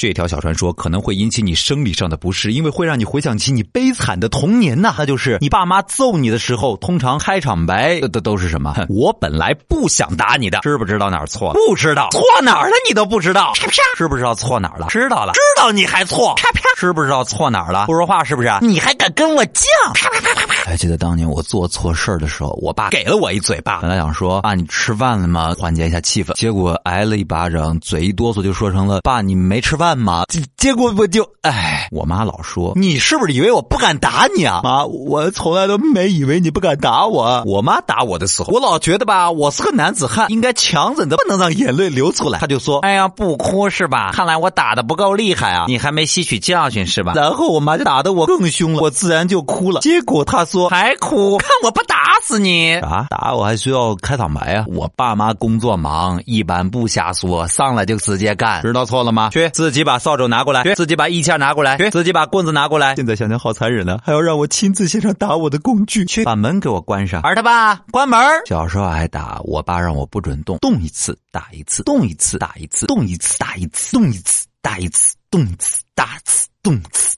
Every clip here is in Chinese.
这条小船说可能会引起你生理上的不适，因为会让你回想起你悲惨的童年呐。那就是你爸妈揍你的时候，通常开场白都都是什么？我本来不想打你的，知不知道哪儿错？不知道，错哪儿了？你都不知道？啪啪，知不知道错哪儿了？知道了，知道你还错？啪啪，知不知道错哪儿了？不说话是不是？你还敢跟我犟？啪啪啪啪啪！还记得当年我做错事儿的时候，我爸给了我一嘴巴，本来想说爸你吃饭了吗？缓解一下气氛，结果挨了一巴掌，嘴一哆嗦就说成了爸你没吃饭吗？结结果我就哎，我妈老说你是不是以为我不敢打你啊？妈，我从来都没以为你不敢打我。我妈打我的时候，我老觉得吧，我是个男子汉，应该强忍着，不能让眼泪流出来。她就说哎呀不哭是吧？看来我打的不够厉害啊，你还没吸取教训是吧？然后我妈就打的我更凶了，我自然就哭了。结果她说还哭，看我不打死你啊！打我还需要开场白啊？我爸妈工作忙，一般不瞎说，上来就直接干。知道错了吗？去自己把扫帚拿过来，去自己把衣架拿过来，去自己把棍子拿过来。现在想想好残忍啊！还要让我亲自现场打我的工具，去把门给我关上。儿他爸，关门。小时候挨打，我爸让我不准动，动一次打一次，动一次打一次，动一次打一次，动一次打一次，动一次打次，动一次。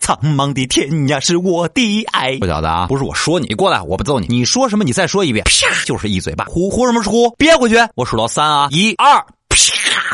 苍茫的天涯是我的爱。不晓得啊，不是我说你过来，我不揍你。你说什么？你再说一遍。啪，就是一嘴巴。呼呼什么呼？憋回去。我数到三啊，一二。啪！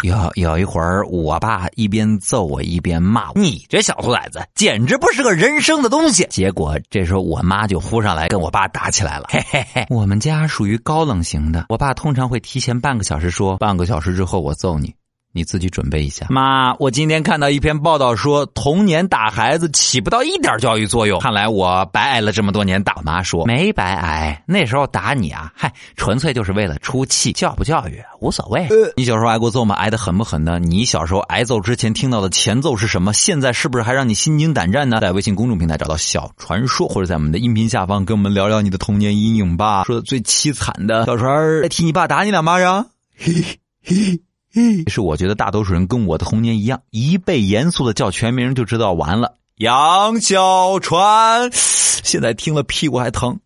有有一会儿，我爸一边揍我一边骂我：“你这小兔崽子，简直不是个人生的东西。”结果这时候我妈就呼上来跟我爸打起来了。嘿嘿嘿，我们家属于高冷型的，我爸通常会提前半个小时说：“半个小时之后我揍你。”你自己准备一下，妈，我今天看到一篇报道说，童年打孩子起不到一点教育作用。看来我白挨了这么多年打。妈说没白挨，那时候打你啊，嗨，纯粹就是为了出气，教不教育无所谓。你小时候挨过揍吗？挨得狠不狠呢？你小时候挨揍之前听到的前奏是什么？现在是不是还让你心惊胆战呢？在微信公众平台找到小传说，或者在我们的音频下方跟我们聊聊你的童年阴影吧。说的最凄惨的，小传替你爸打你两巴掌。嘿嘿。是我觉得大多数人跟我的童年一样，一被严肃的叫全名就知道完了。杨小川，现在听了屁股还疼。